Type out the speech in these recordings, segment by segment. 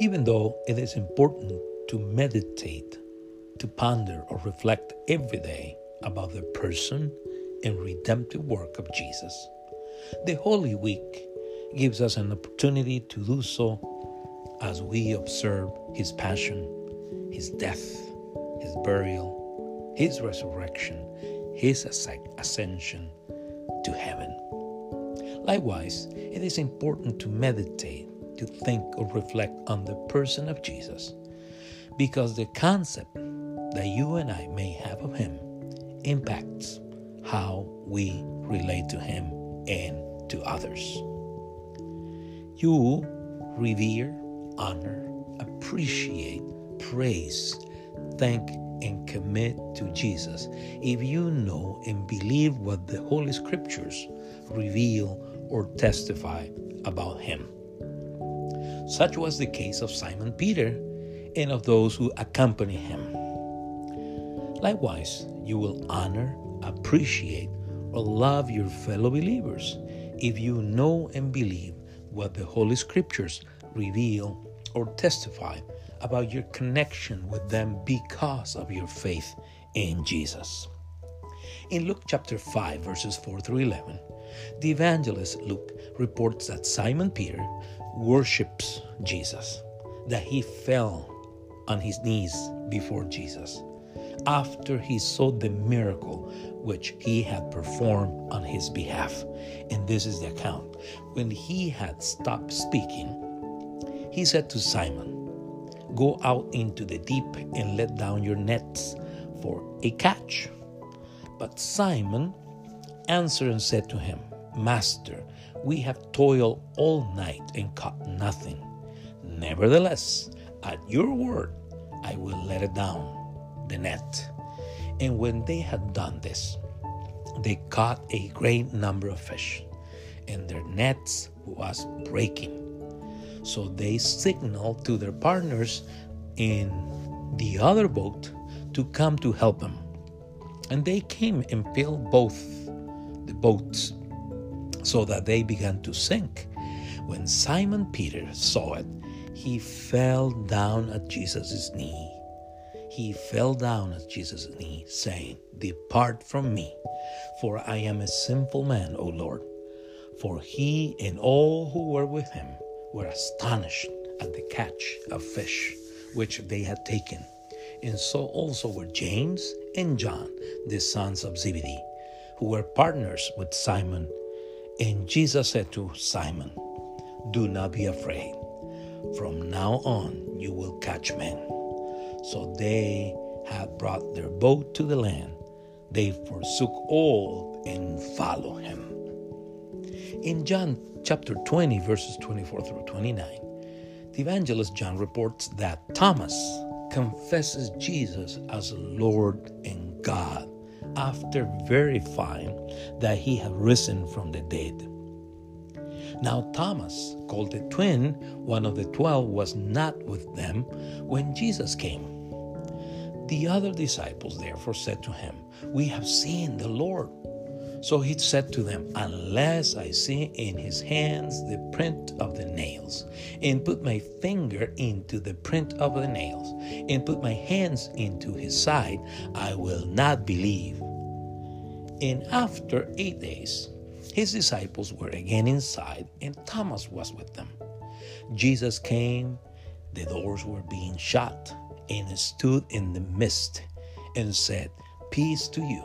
Even though it is important to meditate, to ponder or reflect every day about the person and redemptive work of Jesus, the Holy Week gives us an opportunity to do so as we observe his passion, his death, his burial, his resurrection, his ascension to heaven. Likewise, it is important to meditate, to think or reflect on the person of Jesus, because the concept that you and I may have of him impacts how we relate to him and to others. You revere, honor, appreciate, praise, thank, and commit to Jesus if you know and believe what the Holy Scriptures reveal or testify about him. Such was the case of Simon Peter and of those who accompany him. Likewise, you will honor, appreciate, or love your fellow believers if you know and believe what the Holy Scriptures reveal or testify about your connection with them because of your faith in Jesus. In Luke chapter 5, verses 4 through 11, the evangelist Luke reports that Simon Peter worships Jesus, that he fell on his knees before Jesus after he saw the miracle which he had performed on his behalf. And this is the account. When he had stopped speaking, he said to Simon, Go out into the deep and let down your nets for a catch. But Simon answered and said to him, Master, we have toiled all night and caught nothing. Nevertheless, at your word, I will let it down the net. And when they had done this, they caught a great number of fish, and their nets was breaking. So they signaled to their partners in the other boat to come to help them. And they came and filled both the boats so that they began to sink. When Simon Peter saw it, he fell down at Jesus' knee he fell down at Jesus' knee, saying, Depart from me, for I am a sinful man, O Lord. For he and all who were with him were astonished at the catch of fish which they had taken. And so also were James and John, the sons of Zebedee, who were partners with Simon. And Jesus said to Simon, Do not be afraid. From now on you will catch men. So they had brought their boat to the land. They forsook all and followed him. In John chapter 20, verses 24 through 29, the evangelist John reports that Thomas confesses Jesus as Lord and God after verifying that he had risen from the dead. Now, Thomas, called the twin, one of the twelve, was not with them when Jesus came. The other disciples therefore said to him, We have seen the Lord. So he said to them, Unless I see in his hands the print of the nails, and put my finger into the print of the nails, and put my hands into his side, I will not believe. And after eight days, his disciples were again inside, and Thomas was with them. Jesus came, the doors were being shut and stood in the midst and said, Peace to you.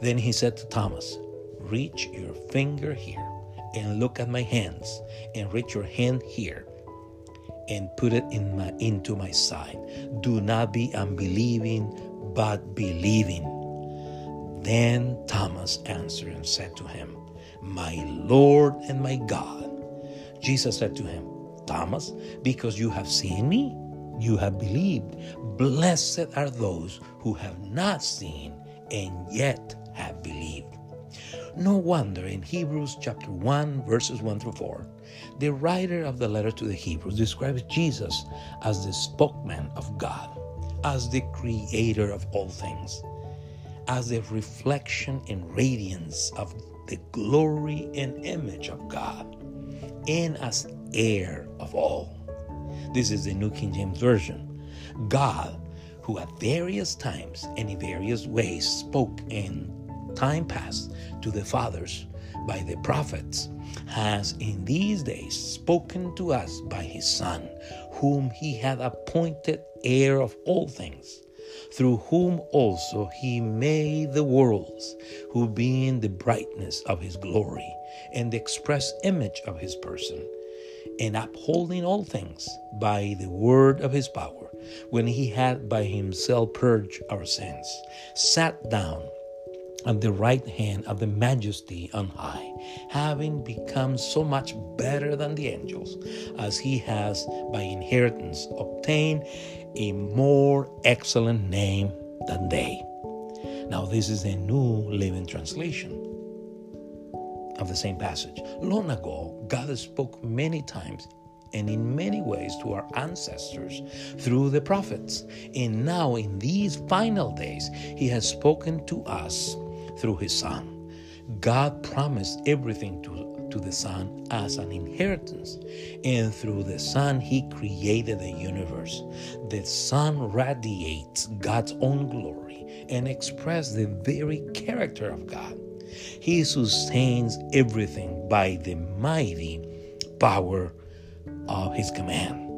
Then he said to Thomas, Reach your finger here and look at my hands, and reach your hand here and put it in my, into my side. Do not be unbelieving, but believing. Then Thomas answered and said to him, My Lord and my God. Jesus said to him, Thomas, because you have seen me, you have believed. Blessed are those who have not seen and yet have believed. No wonder in Hebrews chapter 1, verses 1 through 4, the writer of the letter to the Hebrews describes Jesus as the spokesman of God, as the creator of all things, as a reflection and radiance of the glory and image of God, and as heir of all This is the New King James Version. God, who at various times and in various ways spoke in time past to the fathers by the prophets, has in these days spoken to us by his Son, whom he had appointed heir of all things, through whom also he made the worlds, who being the brightness of his glory and the express image of his person, and upholding all things by the word of his power, when he had by himself purged our sins, sat down at the right hand of the majesty on high, having become so much better than the angels, as he has by inheritance obtained a more excellent name than they. Now, this is a new living translation of the same passage. Long ago, God spoke many times and in many ways to our ancestors through the prophets. And now, in these final days, He has spoken to us through his Son. God promised everything to, to the Son as an inheritance, and through the Son, He created the universe. The Son radiates God's own glory and expresses the very character of God. He sustains everything by the mighty power of His command.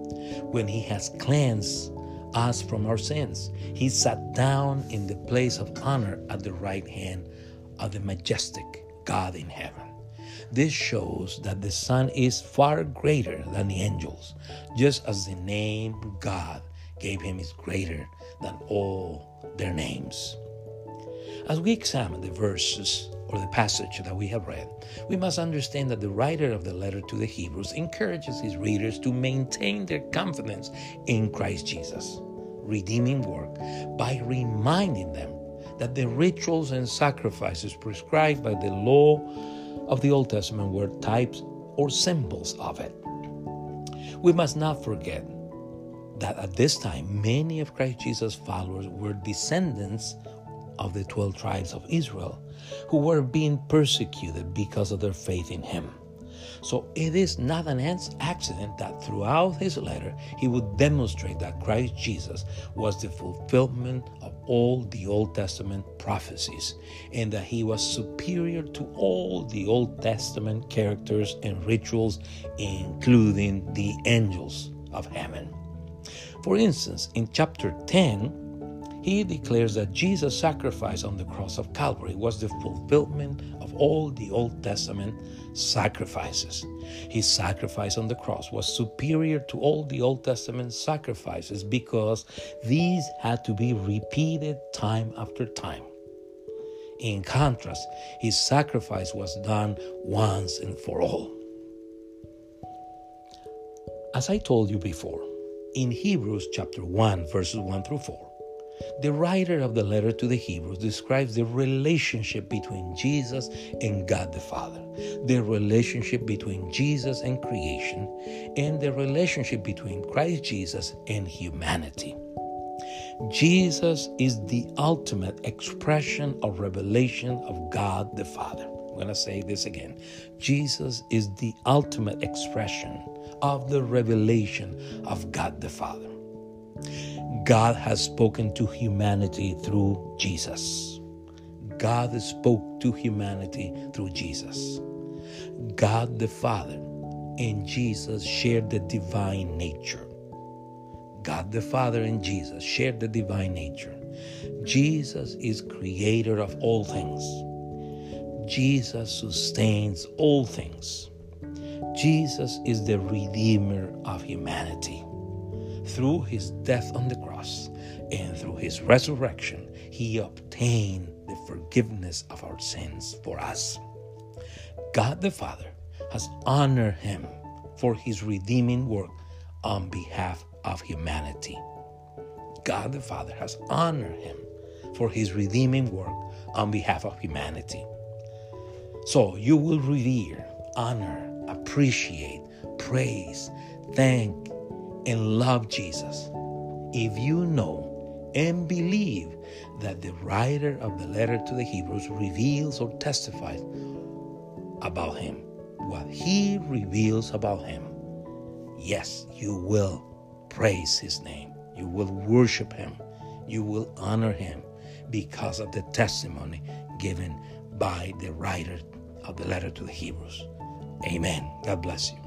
When He has cleansed us from our sins. He sat down in the place of honor at the right hand of the majestic God in heaven. This shows that the Son is far greater than the angels, just as the name God gave him is greater than all their names. As we examine the verses or the passage that we have read, we must understand that the writer of the letter to the Hebrews encourages his readers to maintain their confidence in Christ Jesus' redeeming work by reminding them that the rituals and sacrifices prescribed by the law of the Old Testament were types or symbols of it. We must not forget that at this time, many of Christ Jesus' followers were descendants of the 12 tribes of Israel who were being persecuted because of their faith in Him. So it is not an accident that throughout his letter he would demonstrate that Christ Jesus was the fulfillment of all the Old Testament prophecies and that he was superior to all the Old Testament characters and rituals, including the angels of heaven. For instance, in chapter 10, he declares that Jesus' sacrifice on the cross of Calvary was the fulfillment of all the Old Testament sacrifices. His sacrifice on the cross was superior to all the Old Testament sacrifices because these had to be repeated time after time. In contrast, his sacrifice was done once and for all. As I told you before, in Hebrews chapter 1, verses 1 through 4, the writer of the letter to the Hebrews describes the relationship between Jesus and God the Father, the relationship between Jesus and creation, and the relationship between Christ Jesus and humanity. Jesus is the ultimate expression of revelation of God the Father. I'm going to say this again. Jesus is the ultimate expression of the revelation of God the Father. God has spoken to humanity through Jesus. God spoke to humanity through Jesus. God the Father and Jesus shared the divine nature. God the Father and Jesus shared the divine nature. Jesus is creator of all things. Jesus sustains all things. Jesus is the redeemer of humanity. Through his death on the cross and through his resurrection, he obtained the forgiveness of our sins for us. God the Father has honored him for his redeeming work on behalf of humanity. God the Father has honored him for his redeeming work on behalf of humanity. So you will revere, honor, appreciate, praise, thank, and love Jesus, if you know and believe that the writer of the letter to the Hebrews reveals or testifies about him, what he reveals about him, yes, you will praise his name. You will worship him. You will honor him because of the testimony given by the writer of the letter to the Hebrews. Amen. God bless you.